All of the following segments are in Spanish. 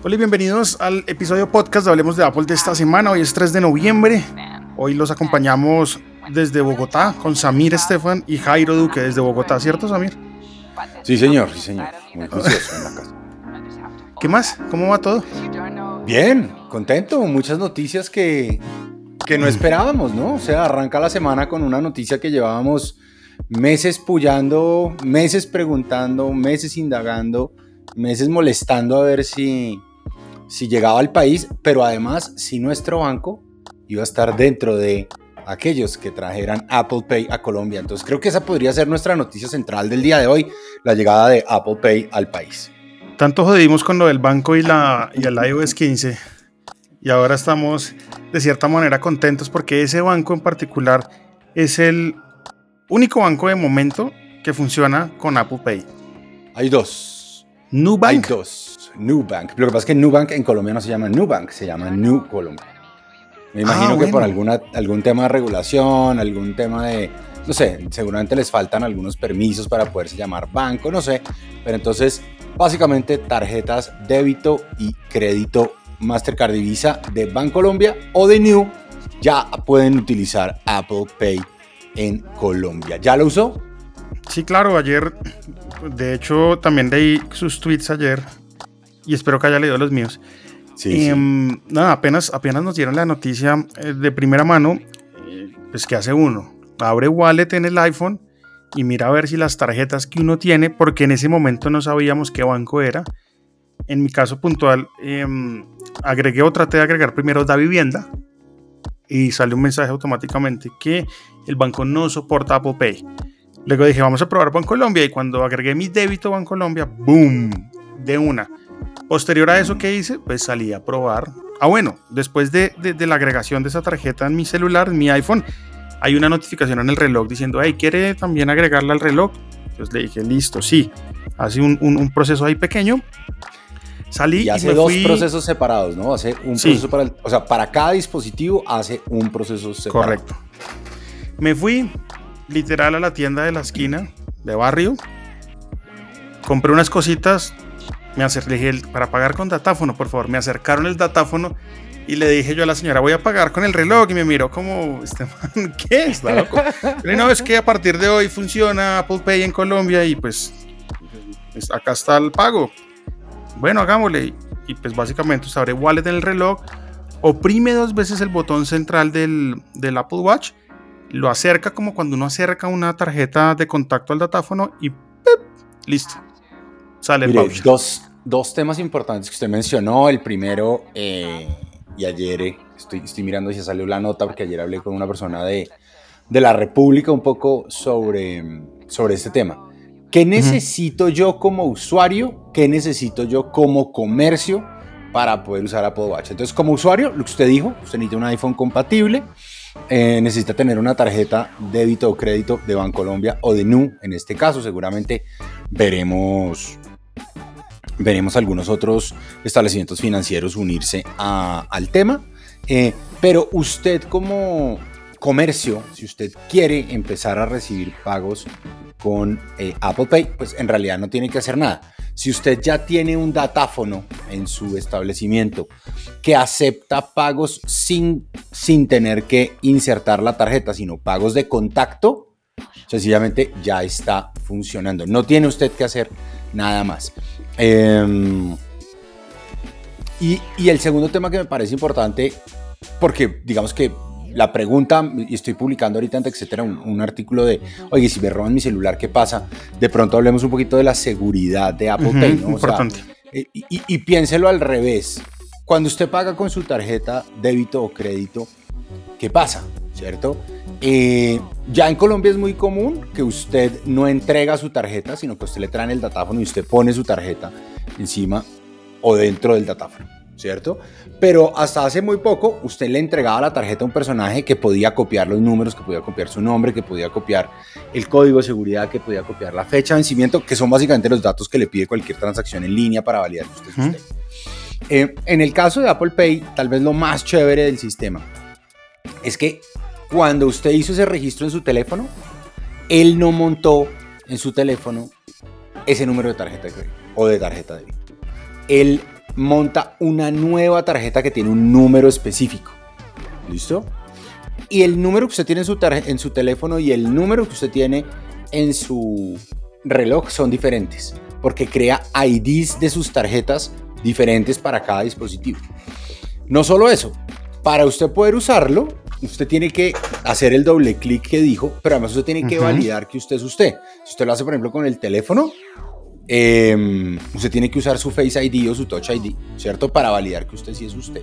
Hola y bienvenidos al episodio podcast de Hablemos de Apple de esta semana. Hoy es 3 de noviembre. Hoy los acompañamos desde Bogotá con Samir Estefan y Jairo Duque desde Bogotá, ¿cierto Samir? Sí señor, sí señor. Muy juicioso en la casa. ¿Qué más? ¿Cómo va todo? Bien, contento. Muchas noticias que, que no esperábamos, ¿no? O sea, arranca la semana con una noticia que llevábamos meses pullando, meses preguntando, meses indagando, meses molestando a ver si, si llegaba al país, pero además si nuestro banco iba a estar dentro de aquellos que trajeran Apple Pay a Colombia. Entonces creo que esa podría ser nuestra noticia central del día de hoy, la llegada de Apple Pay al país. Tanto jodimos con lo del banco y, la, y el iOS 15 y ahora estamos de cierta manera contentos porque ese banco en particular es el único banco de momento que funciona con Apple Pay. Hay dos. Nubank. Hay dos. Nubank. Lo que pasa es que Nubank en Colombia no se llama Nubank, se llama New Colombia. Me imagino Ah, que por alguna, algún tema de regulación, algún tema de, no sé, seguramente les faltan algunos permisos para poderse llamar banco, no sé. Pero entonces, básicamente tarjetas débito y crédito Mastercard y Visa de Bancolombia o de New ya pueden utilizar Apple Pay en Colombia. ¿Ya lo usó? Sí, claro, ayer, de hecho, también leí sus tweets ayer y espero que haya leído los míos. Sí, Em, Nada, apenas, apenas nos dieron la noticia eh, de primera mano, eh, pues ¿qué hace uno? Abre Wallet en el iPhone y mira a ver si las tarjetas que uno tiene, porque en ese momento no sabíamos qué banco era. En mi caso puntual, em, agregué o traté de agregar primero Da Vivienda y sale un mensaje automáticamente que el banco no soporta Apple Pay. Luego dije, vamos a probar Bancolombia y cuando agregué mi débito Bancolombia, ¡boom! De una. Posterior a eso que hice, pues salí a probar. Ah, bueno, después de, de- de la agregación de esa tarjeta en mi celular, en mi iPhone, hay una notificación en el reloj diciendo, hey, ¿quiere también agregarla al reloj? Entonces le dije, listo, sí. Hace un, un- un proceso ahí pequeño. Salí Y y, hace me dos fui- procesos separados, ¿no? Hace un Sí. proceso para, el- o sea, para cada dispositivo hace un proceso separado. Correcto. Me fui literal a la tienda de la esquina de barrio. Compré unas cositas. Me acerqué, le dije, para pagar con datáfono, por favor. Me acercaron el datáfono y le dije yo a la señora, voy a pagar con el reloj. Y me miró como, este man, ¿qué? Está loco. Le dije, no, es que a partir de hoy funciona Apple Pay en Colombia y pues, pues, acá está el pago. Bueno, hagámosle. Y, pues básicamente usted abre wallet en el reloj, oprime dos veces el botón central del, del Apple Watch, lo acerca como cuando uno acerca una tarjeta de contacto al datáfono y ¡pip! listo. Sale el Mire, dos, dos temas importantes que usted mencionó. El primero, eh, y ayer eh, estoy, estoy mirando si salió la nota, porque ayer hablé con una persona de, de la República un poco sobre, sobre este tema. ¿Qué necesito yo como usuario? ¿Qué necesito yo como comercio para poder usar Apple Watch? Entonces, como usuario, lo que usted dijo, usted necesita un iPhone compatible, eh, necesita tener una tarjeta débito o crédito de Bancolombia o de Nu, en este caso, seguramente veremos veremos algunos otros establecimientos financieros unirse a- al tema. Eh, pero usted como comercio, si usted quiere empezar a recibir pagos con eh, Apple Pay, pues en realidad no tiene que hacer nada. Si usted ya tiene un datáfono en su establecimiento que acepta pagos sin, sin tener que insertar la tarjeta, sino pagos de contacto, sencillamente ya está funcionando. No tiene usted que hacer nada más. Eh, y, y el segundo tema que me parece importante, porque digamos que la pregunta, y estoy publicando ahorita en etcétera un, un artículo de, oye, si me roban mi celular, ¿qué pasa? De pronto hablemos un poquito de la seguridad de Apple Ujú, Pay, ¿no? O sea, importante. eh, y, y- y piénselo al revés. Cuando usted paga con su tarjeta débito o crédito, ¿qué pasa? ¿Cierto? Eh, ya en Colombia es muy común que usted no entrega su tarjeta, sino que usted le traen el datáfono y usted pone su tarjeta encima o dentro del datáfono, ¿cierto? Pero hasta hace muy poco usted le entregaba la tarjeta a un personaje que podía copiar los números, que podía copiar su nombre, que podía copiar el código de seguridad, que podía copiar la fecha de vencimiento, que son básicamente los datos que le pide cualquier transacción en línea para validar que usted es usted. Eh, en el caso de Apple Pay, tal vez lo más chévere del sistema es que cuando usted hizo ese registro en su teléfono, él no montó en su teléfono ese número de tarjeta de crédito o de tarjeta de débito. Él monta una nueva tarjeta que tiene un número específico. ¿Listo? Y el número que usted tiene en su, en su teléfono y el número que usted tiene en su reloj son diferentes, porque crea IDs de sus tarjetas diferentes para cada dispositivo. No solo eso, para usted poder usarlo, usted tiene que hacer el doble clic que dijo, pero además usted tiene que validar que usted es usted. Si usted lo hace, por ejemplo, con el teléfono, Em, usted tiene que usar su Face ID o su Touch ID, ¿cierto? Para validar que usted sí es usted.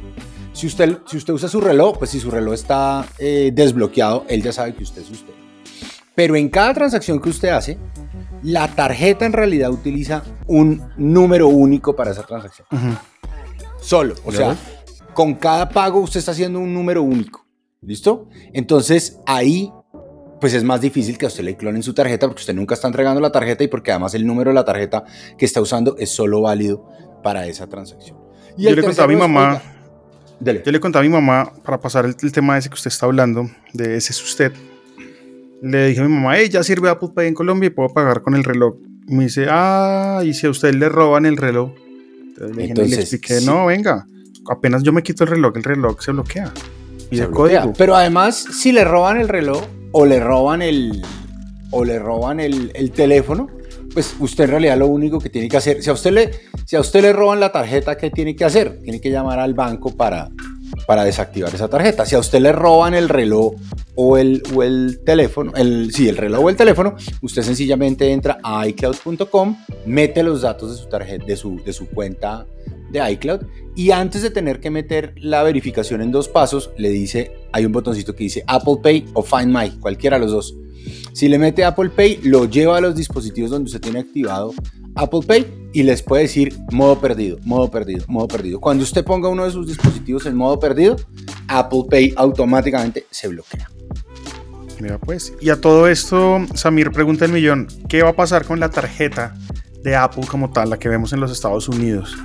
Si usted, si usted usa su reloj, pues si su reloj está eh, desbloqueado, él ya sabe que usted es usted. Pero en cada transacción que usted hace, la tarjeta en realidad utiliza un número único para esa transacción. Solo. O sea, con cada pago usted está haciendo un número único. ¿Listo? Entonces ahí pues es más difícil que a usted le clonen su tarjeta porque usted nunca está entregando la tarjeta y porque además el número de la tarjeta que está usando es solo válido para esa transacción. Y yo le conté a mi mamá, yo le conté a mi mamá para pasar el, tema ese que usted está hablando, de ese es usted. Le dije a mi mamá, hey, ya sirve Apple Pay en Colombia y puedo pagar con el reloj. Y me dice, ah, y si a usted le roban el reloj. Entonces le expliqué, no, venga, apenas yo me quito el reloj, el reloj se bloquea. Y se bloquea. Pero además, si le roban el reloj, o le roban el, o le roban el, teléfono, pues usted en realidad lo único que tiene que hacer, si a usted le, si a usted le roban la tarjeta, ¿qué tiene que hacer? Tiene que llamar al banco para, para desactivar esa tarjeta. Si a usted le roban el reloj o el, o el teléfono, el, sí, el reloj o el teléfono, usted sencillamente entra a iCloud.com, mete los datos de su tarjeta, de su, de su cuenta de iCloud y antes de tener que meter la verificación en dos pasos, le dice, hay un botoncito que dice Apple Pay o Find My, cualquiera de los dos. Si le mete Apple Pay, lo lleva a los dispositivos donde usted tiene activado Apple Pay y les puede decir modo perdido, modo perdido, modo perdido. Cuando usted ponga uno de sus dispositivos en modo perdido, Apple Pay automáticamente se bloquea. Mira pues, y a todo esto, Samir pregunta el millón, ¿qué va a pasar con la tarjeta de Apple como tal, la que vemos en los Estados Unidos?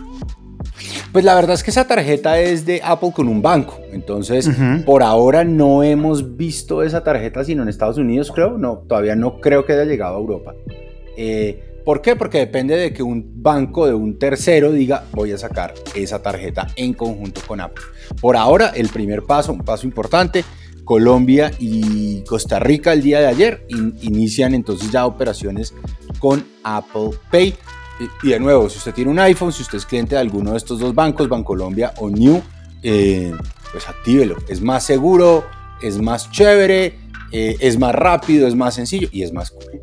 Pues la verdad es que esa tarjeta es de Apple con un banco. Entonces, por ahora no hemos visto esa tarjeta sino en Estados Unidos, creo. No, todavía no creo que haya llegado a Europa. Eh, ¿Por qué? Porque depende de que un banco de un tercero diga voy a sacar esa tarjeta en conjunto con Apple. Por ahora, el primer paso, un paso importante, Colombia y Costa Rica el día de ayer inician entonces ya operaciones con Apple Pay. Y, de nuevo, si usted tiene un iPhone, si usted es cliente de alguno de estos dos bancos, Bancolombia o New, eh, pues actívelo. Es más seguro, es más chévere, eh, es más rápido, es más sencillo y es más cool.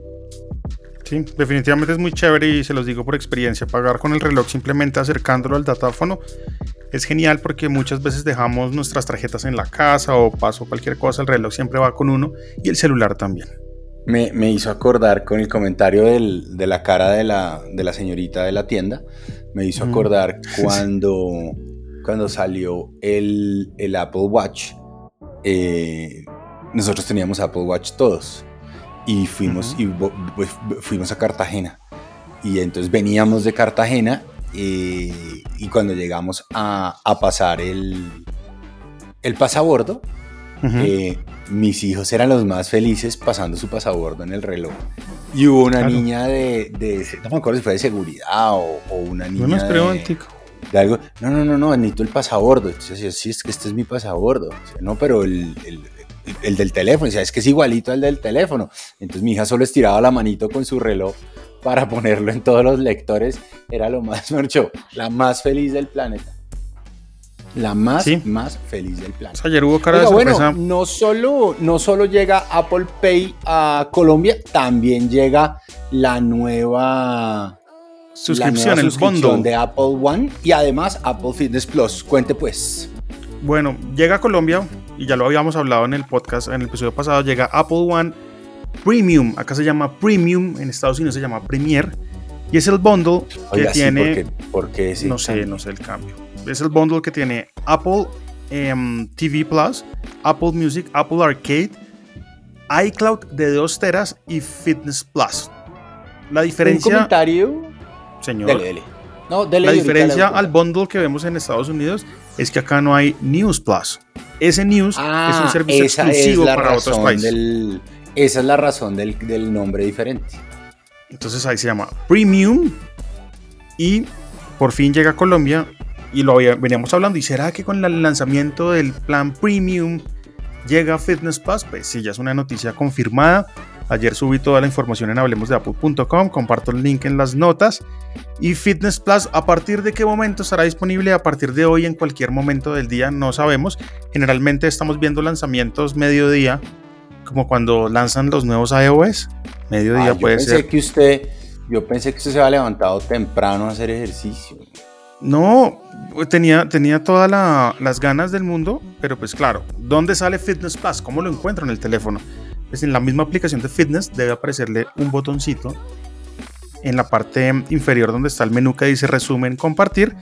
Sí, definitivamente es muy chévere y se los digo por experiencia. Pagar con el reloj simplemente acercándolo al datáfono es genial porque muchas veces dejamos nuestras tarjetas en la casa o paso cualquier cosa, el reloj siempre va con uno y el celular también me, hizo acordar con el comentario de la cara de la, señorita de la tienda, me hizo acordar cuando, cuando salió el, Apple Watch. Eh, nosotros teníamos Apple Watch todos y fuimos, y, pues, fuimos a Cartagena. Y entonces veníamos de Cartagena eh, y cuando llegamos a, pasar el, el pasabordo, mis hijos eran los más felices pasando su pasabordo en el reloj. Y hubo una niña de, no me acuerdo si fue de seguridad o, una niña no de, de, algo. No, no, no, no, necesito el pasabordo. Entonces, sí, es que este es mi pasabordo. no, pero el, el, del teléfono, es que es igualito al del teléfono. Entonces mi hija solo estiraba la manito con su reloj para ponerlo en todos los lectores. Era lo más, mucho, la más feliz del planeta la más, más feliz del planeta. Ayer hubo cara de bueno, no solo, no solo llega Apple Pay a Colombia, también llega la nueva suscripción, el fondo de Apple One y además Apple Fitness Plus. Cuente pues. Bueno, llega a Colombia y ya lo habíamos hablado en el podcast, en el episodio pasado, llega Apple One Premium. Acá se llama Premium, en Estados Unidos se llama Premier. Y es el bundle que tiene. ¿por qué, no sé, no sé el cambio es el bundle que tiene Apple em, TV Plus, Apple Music, Apple Arcade, iCloud de 2 teras y Fitness Plus. La diferencia. ¿Un comentario? Señor. la diferencia al bundle que vemos en Estados Unidos es que acá no hay News Plus. Ese News es un ah, servicio exclusivo para otros países. esa es la razón del, del nombre diferente. Entonces ahí se llama Premium y por fin llega a Colombia y lo veníamos hablando, ¿y será que con el lanzamiento del plan premium llega Fitness Plus? Pues sí, ya es una noticia confirmada. Ayer subí toda la información en hablemosdeapple.com, comparto el link en las notas. Y Fitness Plus, ¿a partir de qué momento estará disponible? A partir de hoy, en cualquier momento del día, no sabemos. Generalmente estamos viendo lanzamientos mediodía, como cuando lanzan los nuevos iOS. Mediodía Ah, puede yo pensé ser. Que usted, yo pensé que usted se había levantado temprano a hacer ejercicio. No, tenía, tenía todas la- las ganas del mundo, pero pues claro, ¿dónde sale Fitness Plus? ¿Cómo lo encuentro en el teléfono? Pues en la misma aplicación de Fitness debe aparecerle un botoncito en la parte inferior donde está el menú que dice resumen, compartir.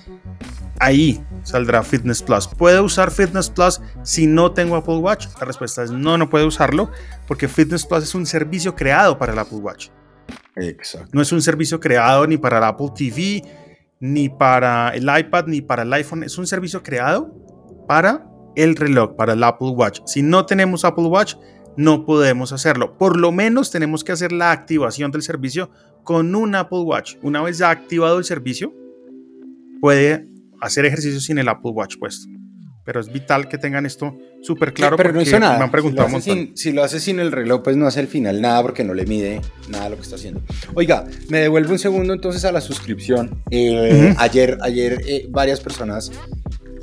Ahí saldrá Fitness Plus. ¿Puedo usar Fitness Plus si no tengo Apple Watch? La respuesta es no, no puede usarlo porque Fitness Plus es un servicio creado para el Apple Watch. Exacto. No es un servicio creado ni para el Apple TV, ni para el iPad, ni para el iPhone. Es un servicio creado para el reloj, para el Apple Watch. Si no tenemos Apple Watch, no podemos hacerlo. Por lo menos tenemos que hacer la activación del servicio con un Apple Watch. Una vez ya activado el servicio, puede hacer ejercicio sin el Apple Watch puesto. Pero es vital que tengan esto súper claro pero no hizo nada. me han preguntado si, lo hace sin, si lo hace sin el reloj, pues no hace al final nada porque no le mide nada lo que está haciendo. Oiga, me devuelvo un segundo entonces a la suscripción. Eh, Ujú. Ayer, ayer eh, varias personas,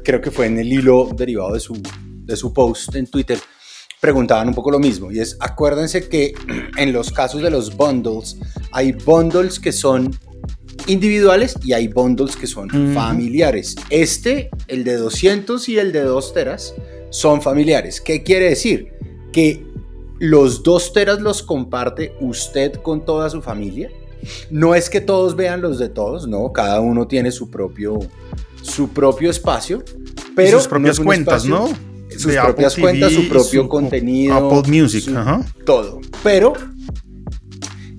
creo que fue en el hilo derivado de su, de su post en Twitter, preguntaban un poco lo mismo. Y es, acuérdense que en los casos de los bundles, hay bundles que son individuales y hay bundles que son Ujú. familiares. Este, el de 200 y el de 2 teras, son familiares. ¿Qué quiere decir? Que los 2 teras los comparte usted con toda su familia. No es que todos vean los de todos, no, cada uno tiene su propio, su propio espacio, pero y sus no propias es cuentas, espacio- ¿no? sus De Apple propias TV cuentas, su propio su contenido, Apple Music, su- ajá. todo. Pero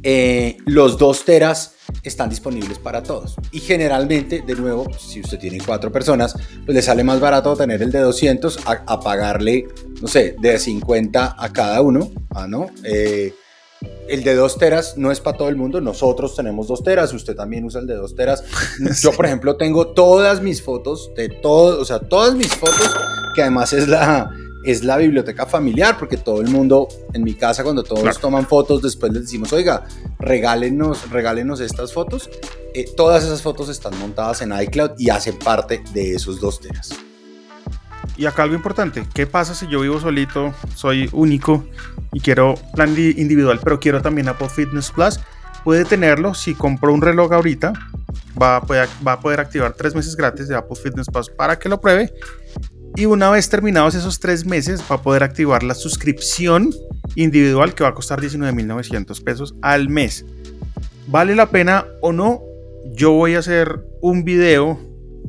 eh, los 2 teras están disponibles para todos. Y generalmente, de nuevo, si usted tiene cuatro personas, pues le sale más barato tener el de 200 a, a pagarle, no sé, de 50 a cada uno. Ah, ¿no? Eh, el de 2 teras no es para todo el mundo. Nosotros tenemos 2 teras, usted también usa el de 2 teras. Yo, por ejemplo, tengo todas mis fotos de todo, o sea, todas mis fotos, que además es la, es la biblioteca familiar, porque todo el mundo en mi casa, cuando todos Claro. toman fotos, después les decimos, oiga, regálenos, regálenos estas fotos. Eh, todas esas fotos están montadas en iCloud y hacen parte de esos 2 teras. Y acá algo importante, ¿qué pasa si yo vivo solito, soy único y quiero plan di- individual, pero quiero también Apple Fitness Plus? Puede tenerlo si compró un reloj ahorita, va a, poder, va a poder activar tres meses gratis de Apple Fitness Plus para que lo pruebe. Y una vez terminados esos tres meses, va a poder activar la suscripción individual que va a costar 19.900 pesos al mes. ¿Vale la pena o no? Yo voy a hacer un video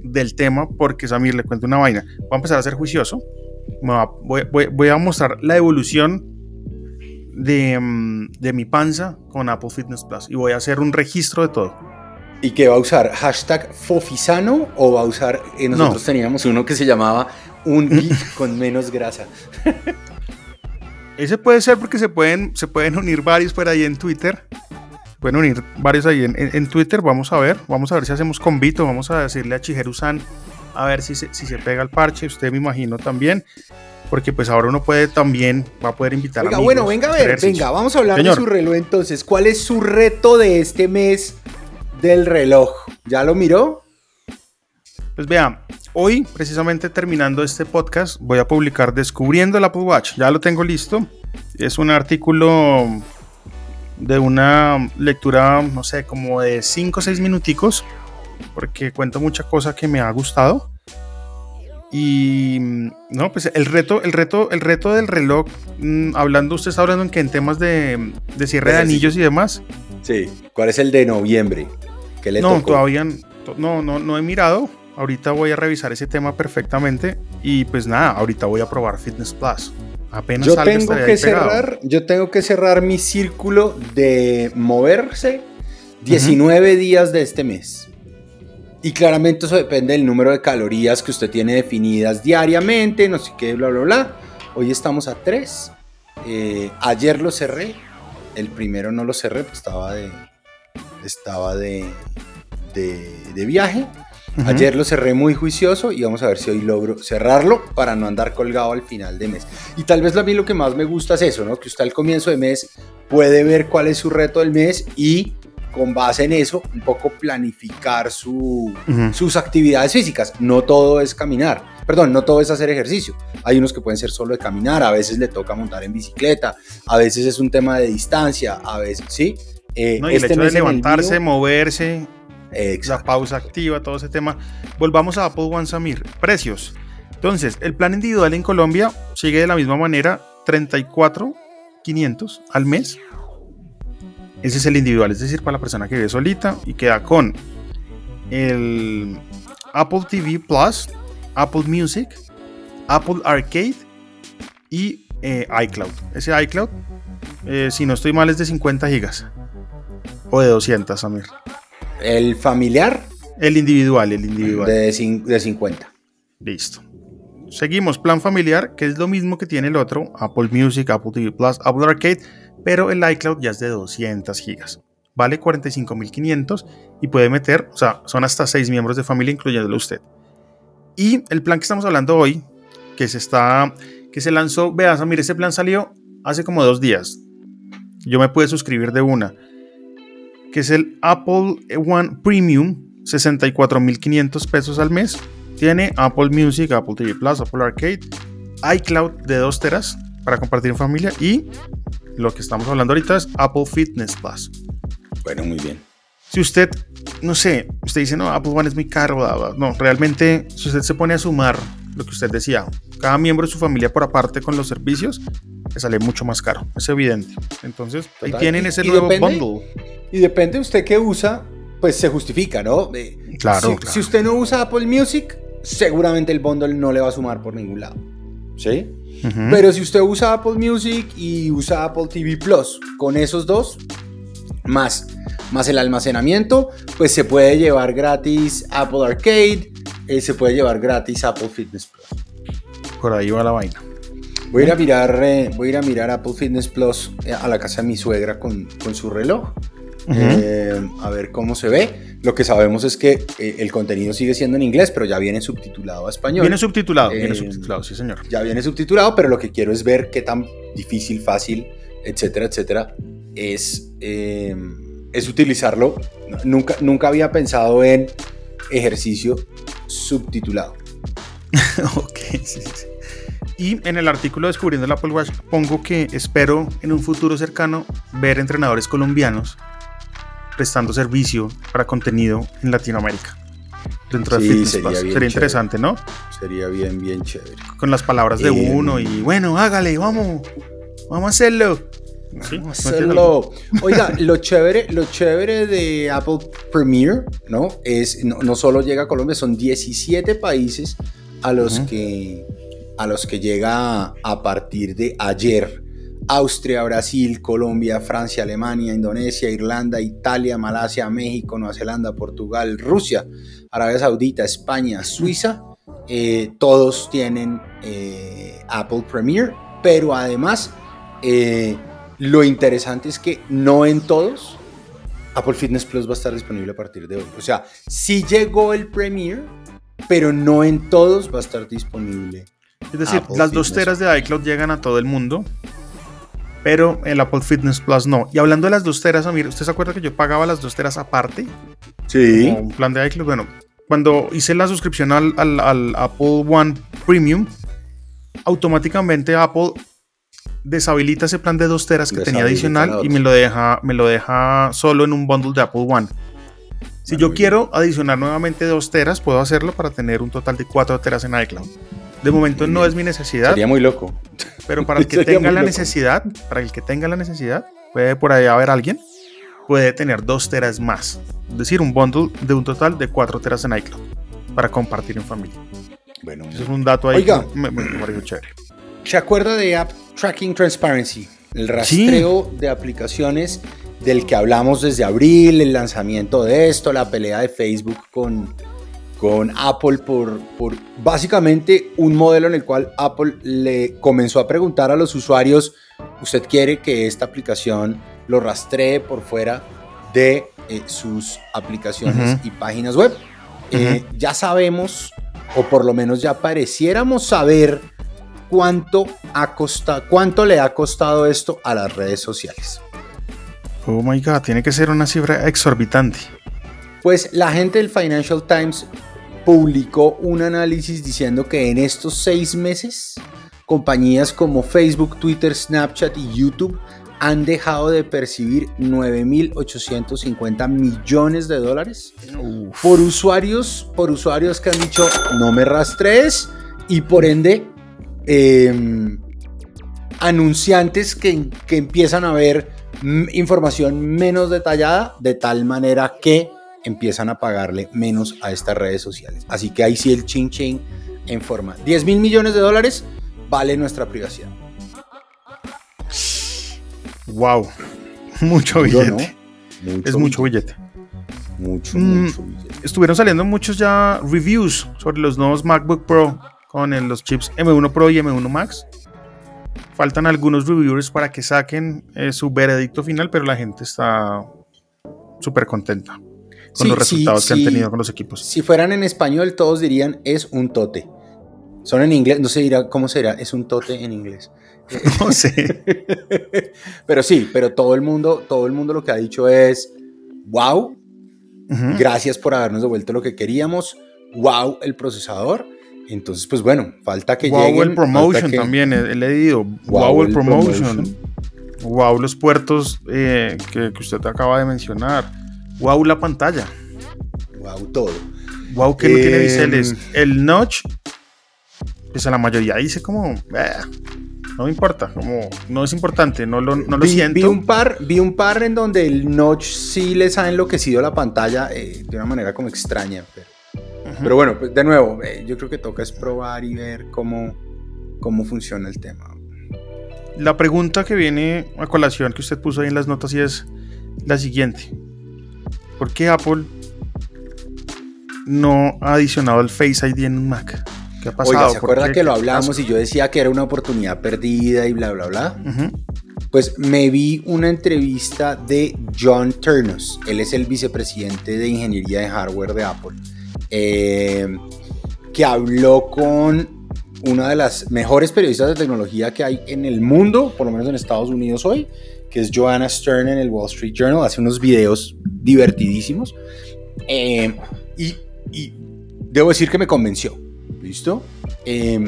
del tema porque Samir le cuento una vaina. Voy a empezar a ser juicioso. Voy, voy- voy a mostrar la evolución de, mm, de mi panza con Apple Fitness Plus y voy a hacer un registro de todo. ¿Y qué va a usar? ¿Hashtag Fofisano o va a usar? eh, nosotros No. teníamos uno que se llamaba Un Geek con menos grasa. Ese puede ser porque se pueden, se pueden unir varios por ahí en Twitter. Pueden unir varios ahí en, en- en Twitter. Vamos a ver. Vamos a ver si hacemos convito. Vamos a decirle a Chijeru-san a ver si se, si se pega el parche. Usted me imagino también. Porque pues ahora uno puede también, va a poder invitar Oiga, amigos bueno, venga a ver, venga, vamos a hablar Señor. de su reloj entonces. ¿Cuál es su reto de este mes del reloj? ¿Ya lo miró? Pues vean, hoy, precisamente terminando este podcast, voy a publicar Descubriendo el Apple Watch. Ya lo tengo listo. Es un artículo de una lectura, no sé, como de 5 o 6 minuticos, porque cuento mucha cosa que me ha gustado. Y mm, no, pues el reto, el reto, el reto del reloj, mm, hablando, usted está hablando en que en temas de, de cierre de Ejercicio. anillos y demás. Sí. ¿Cuál es el de noviembre? ¿Qué le No, tocó? todavía no, no, no he mirado. Ahorita voy a revisar ese tema perfectamente. Y pues nada, ahorita voy a probar Fitness Plus. Apenas Yo tengo que cerrar, yo tengo que cerrar mi círculo de moverse 19 días de este mes. Y claramente eso depende del número de calorías que usted tiene definidas diariamente, no sé qué, bla, bla, bla. Hoy estamos a 3. ayer lo cerré. El primero no lo cerré, pues estaba de. Estaba de. de, viaje. Ayer lo cerré muy juicioso y vamos a ver si hoy logro cerrarlo para no andar colgado al final de mes. Y tal vez a mí lo que más me gusta es eso, ¿no? Que usted al comienzo de mes puede ver cuál es su reto del mes y con base en eso, un poco planificar su, sus actividades físicas. No todo es caminar, perdón, no todo es hacer ejercicio. Hay unos que pueden ser solo de caminar, a veces le toca montar en bicicleta, a veces es un tema de distancia, a veces, ¿sí? Eh, no, y el este hecho de levantarse, moverse, la pausa activa, todo ese tema. Volvamos a Apple One Samir. Precios. Entonces, el plan individual en Colombia sigue de la misma manera, 34.500 al mes ese es el individual, es decir, para la persona que vive solita y queda con el Apple TV Plus, Apple Music, Apple Arcade y eh, iCloud. Ese iCloud, eh, si no estoy mal, es de 50 gigas o de 200, Samir. ¿El familiar? El individual, el individual. De, de 50. Listo. Seguimos, plan familiar, que es lo mismo que tiene el otro, Apple Music, Apple TV Plus, Apple Arcade pero el iCloud ya es de 200 gigas. Vale 45.500 y puede meter, o sea, son hasta 6 miembros de familia incluyéndolo usted. Y el plan que estamos hablando hoy, que se está, que se lanzó, veas, mire, ese plan salió hace como dos días. Yo me pude suscribir de una, que es el Apple One Premium, 64.500 pesos al mes. Tiene Apple Music, Apple TV Plus, Apple Arcade, iCloud de 2 teras para compartir en familia y lo que estamos hablando ahorita es Apple Fitness Plus. Bueno, muy bien. Si usted, no sé, usted dice, no, Apple One es muy caro, no, realmente, si usted se pone a sumar lo que usted decía, cada miembro de su familia por aparte con los servicios, le sale mucho más caro, es evidente. Entonces, ahí tienen ese nuevo bundle. Y depende de usted qué usa, pues se justifica, ¿no? Claro, si, si usted no usa Apple Music, seguramente el bundle no le va a sumar por ningún lado. ¿Sí? Pero si usted usa Apple Music y usa Apple TV Plus, con esos dos, más, más el almacenamiento, pues se puede llevar gratis Apple Arcade, eh, se puede llevar gratis Apple Fitness Plus. Por ahí va la vaina. Voy a ir a mirar, eh, voy a ir a mirar Apple Fitness Plus eh, a la casa de mi suegra con, con su reloj. a ver cómo se ve. Lo que sabemos es que eh, el contenido sigue siendo en inglés, pero ya viene subtitulado a español. Viene subtitulado, viene eh, subtitulado, sí señor. Ya viene subtitulado, pero lo que quiero es ver qué tan difícil, fácil, etcétera, etcétera, es, eh, es utilizarlo. Nunca, nunca había pensado en ejercicio subtitulado. ok, sí, sí. Y en el artículo Descubriendo el Apple Watch pongo que espero en un futuro cercano ver entrenadores colombianos prestando servicio para contenido en Latinoamérica. Dentro de Fitness sería, sería interesante, ¿no? Sería bien, bien chévere. Con las palabras de eh, uno y bueno, hágale, vamos, vamos a hacerlo. Hacerlo. Oiga, lo chévere, lo chévere de Apple Premiere, ¿no? Es no, no, solo llega a Colombia, son 17 países a los que a los que llega a partir de ayer. Austria, Brasil, Colombia, Francia, Alemania, Indonesia, Irlanda, Italia, Malasia, México, Nueva Zelanda, Portugal, Rusia, Arabia Saudita, España, Suiza, eh, todos tienen eh, Apple Premiere, pero además eh, lo interesante es que no en todos Apple Fitness Plus va a estar disponible a partir de hoy. O sea, sí llegó el Premiere, pero no en todos va a estar disponible. Es decir, las dos teras de iCloud llegan a todo el mundo pero el Apple Fitness Plus no. Y hablando de las dos teras, Amir, ¿usted se acuerda que yo pagaba las dos teras aparte? Sí. Como un plan de iCloud. Bueno, cuando hice la suscripción al, Apple One Premium, automáticamente Apple deshabilita ese plan de dos teras que tenía adicional y me lo, deja, me lo deja solo en un bundle de Apple One. Si yo quiero adicionar nuevamente dos teras, puedo hacerlo para tener un total de cuatro teras en iCloud. De momento no es mi necesidad. Sería muy loco. Pero para el que tenga la necesidad, para el que tenga la necesidad, puede por ahí haber alguien, puede tener dos teras más. Es decir, un bundle de un total de cuatro teras en iCloud para compartir en familia. Bueno, eso es un dato ahí oiga, me, me, chévere. ¿Se acuerda de App Tracking Transparency? El rastreo de aplicaciones del que hablamos desde abril, el lanzamiento de esto, la pelea de Facebook con, con Apple por, por básicamente un modelo en el cual Apple le comenzó a preguntar a los usuarios, ¿usted quiere que esta aplicación lo rastree por fuera de eh, sus aplicaciones y páginas web. Eh, ya sabemos, o por lo menos ya pareciéramos saber cuánto, ha costado, cuánto le ha costado esto a las redes sociales. Oh my god, tiene que ser una cifra exorbitante. Pues la gente del Financial Times publicó un análisis diciendo que en estos seis meses, compañías como Facebook, Twitter, Snapchat y YouTube han dejado de percibir 9.850 millones de dólares por usuarios, por usuarios que han dicho no me rastrees y por ende em, anunciantes que, que empiezan a ver información menos detallada de tal manera que empiezan a pagarle menos a estas redes sociales. Así que ahí sí el ching ching en forma. 10 mil millones de dólares vale nuestra privacidad. Wow, mucho billete. es mucho billete. Mucho, mm, mucho billete. Estuvieron saliendo muchos ya reviews sobre los nuevos MacBook Pro con los chips M1 Pro y M1 Max. Faltan algunos reviewers para que saquen eh, su veredicto final, pero la gente está súper contenta con los resultados que han tenido con los equipos. Si fueran en español, todos dirían es un tote. Son en inglés, no sé dirá cómo será, es un tote en inglés. No sé. pero sí, pero todo el mundo, todo el mundo lo que ha dicho es wow, gracias por habernos devuelto lo que queríamos, wow el procesador. Entonces, pues bueno, falta que wow el promotion también, he, leído. Wow, el, promotion. Wow los puertos eh, que, que usted acaba de mencionar Wow la pantalla. Wow todo. Wow que no tiene biseles. Em, el notch, pues a la mayoría dice como, no me importa, como no es importante, no lo, no lo siento. Vi un, par, vi un par en donde el notch sí les ha enloquecido la pantalla eh, de una manera como extraña. Pero, bueno, pues de nuevo, eh, yo creo que toca es probar y ver cómo, cómo funciona el tema. La pregunta que viene a colación que usted puso ahí en las notas y es la siguiente. ¿Por qué Apple no ha adicionado el Face ID en un Mac? ¿Qué ha pasado? Oiga, ¿se acuerda que lo hablamos y yo decía que era una oportunidad perdida y bla, bla, bla? Pues me vi una entrevista de John Turnus. Él es el vicepresidente de ingeniería de hardware de Apple. Eh, que habló con una de las mejores periodistas de tecnología que hay en el mundo, por lo menos en Estados Unidos hoy, que es Joanna Stern en el Wall Street Journal, hace unos videos divertidísimos. Eh, y, debo decir que me convenció. ¿Listo? Eh,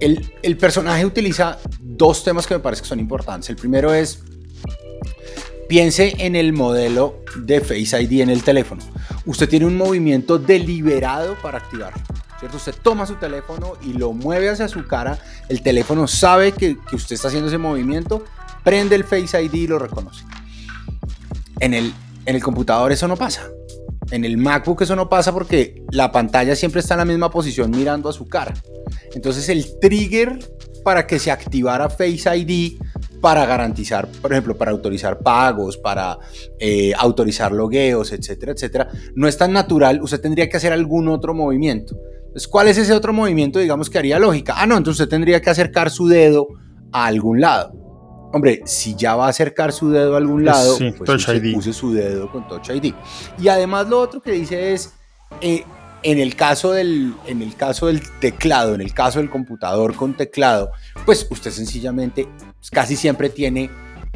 el, el, personaje utiliza dos temas que me parece que son importantes. El primero es, piense en el modelo de Face ID en el teléfono. Usted tiene un movimiento deliberado para activarlo. ¿cierto? Usted toma su teléfono y lo mueve hacia su cara. El teléfono sabe que, que usted está haciendo ese movimiento prende el Face ID y lo reconoce. En el, en el computador eso no pasa. En el MacBook eso no pasa porque la pantalla siempre está en la misma posición mirando a su cara. Entonces el trigger para que se activara Face ID para garantizar, por ejemplo, para autorizar pagos, para eh, autorizar logueos, etcétera, etcétera, no es tan natural. Usted tendría que hacer algún otro movimiento. Entonces, ¿cuál es ese otro movimiento, digamos, que haría lógica? Ah, no, entonces usted tendría que acercar su dedo a algún lado. Hombre, si ya va a acercar su dedo a algún lado, pues use, su dedo con Touch ID. Y además lo otro que dice es, eh, en, el caso del, en el caso del teclado, en el caso del computador con teclado, pues usted sencillamente casi siempre tiene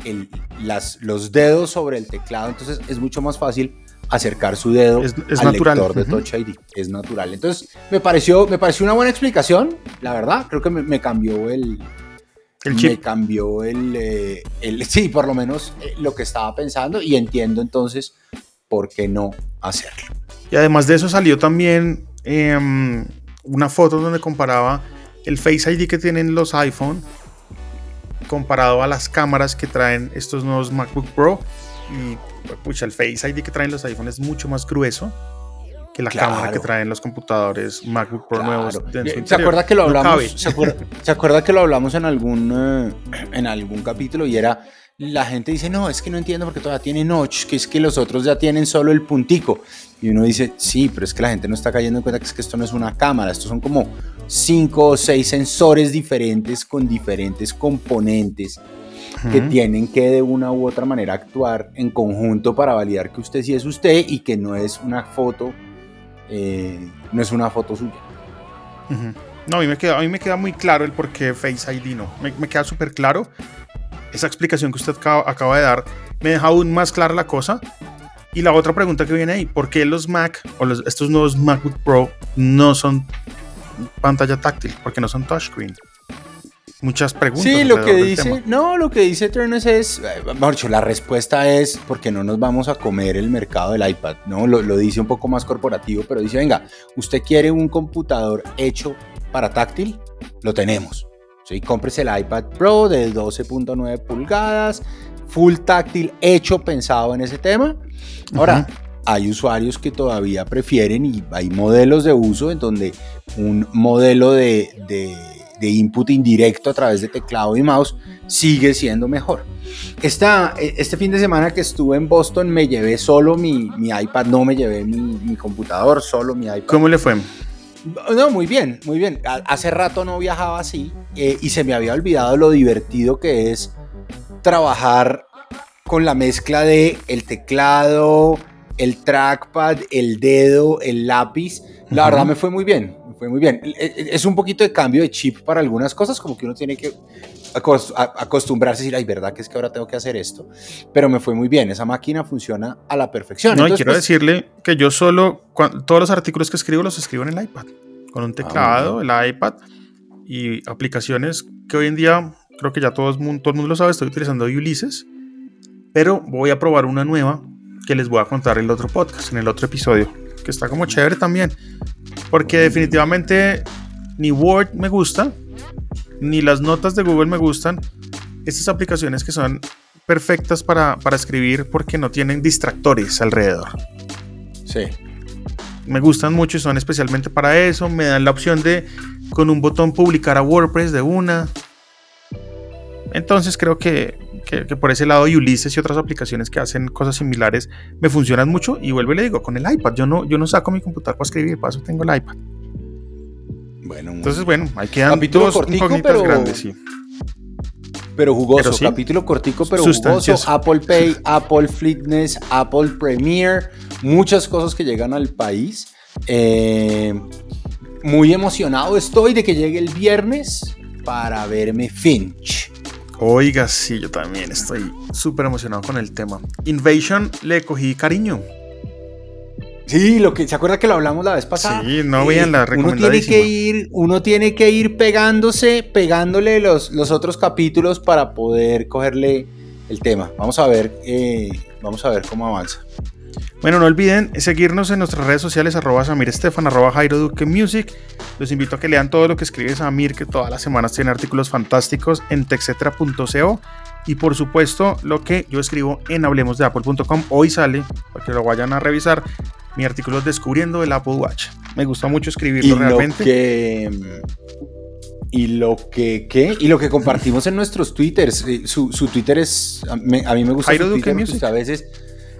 el, las, los dedos sobre el teclado, entonces es mucho más fácil acercar su dedo al natural. lector de Touch ID. Es natural. Entonces, me pareció, me pareció una buena explicación, la verdad. Creo que me cambió el, el chip. me cambió el, eh, el, sí, por lo menos eh, lo que estaba pensando y entiendo entonces por qué no hacerlo. Y además de eso salió también em, una foto donde comparaba el Face ID que tienen los iPhone comparado a las cámaras que traen estos nuevos MacBook Pro. Y pucha, el Face ID que traen los iPhone es mucho más grueso que la cámara que traen los computadores MacBook Pro nuevos. ¿Se acuerda que lo hablamos? ¿se, acuerda, que lo hablamos en algún, eh, en algún capítulo y era la gente dice, no, es que no entiendo porque todavía tiene notch, que es que los otros ya tienen solo el puntico. Y uno dice, sí, pero es que la gente no está cayendo en cuenta que, es que esto no es una cámara, estos son como cinco o seis sensores diferentes con diferentes componentes que tienen que de una u otra manera actuar en conjunto para validar que usted sí es usted y que no es una foto, eh, no es una foto suya. No, a mí, me queda, a mí me queda muy claro el por qué Face ID no. Me, me queda súper claro. Esa explicación que usted acaba, acaba, de dar me deja aún más clara la cosa. Y la otra pregunta que viene ahí, ¿por qué los Mac o los, estos nuevos MacBook Pro no son pantalla táctil? ¿Por qué no son touchscreen? Muchas preguntas. Sí, lo que dice, no, lo que dice Turnes es, eh, Marcho, la respuesta es porque no nos vamos a comer el mercado del iPad, ¿no? Lo, lo dice un poco más corporativo, pero dice, venga, usted quiere un computador hecho para táctil, lo tenemos. ¿Sí? Cómprese el iPad Pro de 12.9 pulgadas, full táctil, hecho pensado en ese tema. Ahora, hay usuarios que todavía prefieren y hay modelos de uso en donde un modelo de, de, de input indirecto a través de teclado y mouse sigue siendo mejor. Esta, este fin de semana que estuve en Boston me llevé solo mi, mi iPad, no me llevé mi, mi computador, solo mi iPad. ¿Cómo le fue? No, muy bien, muy bien. Hace rato no viajaba así eh, y se me había olvidado lo divertido que es trabajar con la mezcla de el teclado, el trackpad, el dedo, el lápiz. La uh -huh. verdad me fue muy bien, fue muy bien. Es un poquito de cambio de chip para algunas cosas, como que uno tiene que acostumbrarse a decir, ay, verdad que es que ahora tengo que hacer esto. Pero me fue muy bien, esa máquina funciona a la perfección. No, Entonces, y quiero pues, decirle que yo solo, todos los artículos que escribo los escribo en el iPad, con un teclado, ah, el iPad y aplicaciones que hoy en día creo que ya todo el mundo, todo el mundo lo sabe, estoy utilizando Ulysses, pero voy a probar una nueva que les voy a contar en el otro podcast, en el otro episodio, que está como chévere también, porque definitivamente ni Word me gusta, ni las notas de Google me gustan. Estas aplicaciones que son perfectas para, para escribir porque no tienen distractores alrededor. Sí. Me gustan mucho y son especialmente para eso. Me dan la opción de con un botón publicar a WordPress de una. Entonces creo que, que, que, por ese lado Ulysses y otras aplicaciones que hacen cosas similares me funcionan mucho y vuelvo y le digo, con el iPad, yo no, yo no saco mi computador para escribir, para eso tengo el iPad. Bueno, Entonces, bueno, ahí quedan dos cortico, incógnitas pero, grandes, sí. Pero jugoso, Pero sí, capítulo cortico, pero jugoso. Apple Pay, Apple Fitness, Apple Premiere, muchas cosas que llegan al país. Eh, muy emocionado estoy de que llegue el viernes para verme Finch. Oiga, sí, yo también estoy súper emocionado con el tema. Invasion le cogí cariño. Sí, lo que se acuerda que lo hablamos la vez pasada. Sí, no vean la uno tiene que ir, uno tiene que ir pegándose, pegándole los, los otros capítulos para poder cogerle el tema. Vamos a ver, eh, vamos a ver cómo avanza. Bueno, no olviden seguirnos en nuestras redes sociales, arroba Samir Estefan, arroba Jairo Duque Music. Los invito a que lean todo lo que escribe Samir, que todas las semanas tiene artículos fantásticos en texetra.co. Y por supuesto, lo que yo escribo en hablemosdeapple.com hoy sale, para que lo vayan a revisar, mi artículo es Descubriendo el Apple Watch. Me gusta mucho escribirlo y realmente. Lo que, y lo que, ¿qué? Y lo que compartimos en nuestros twitters. Eh, Su, su Twitter es, a mí, a mí me gusta Jairo su Duque Twitter Music. a veces...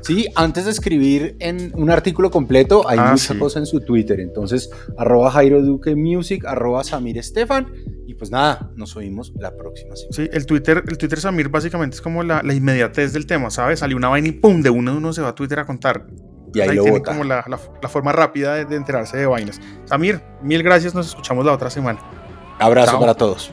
Sí, antes de escribir en un artículo completo, hay Ah, mucha sí. cosa en su Twitter. Entonces, arroba Jairo Duque Music, arroba Samir Estefan. Y pues nada, nos oímos la próxima semana. Sí, el Twitter, el Twitter Samir básicamente es como la, la inmediatez del tema, ¿sabes? Salió una vaina y pum, de uno uno se va a Twitter a contar. Y ahí lo tiene bota. como la, la- la forma rápida de, de enterarse de vainas. Samir, mil gracias, nos escuchamos la otra semana. Abrazo Chao. para todos.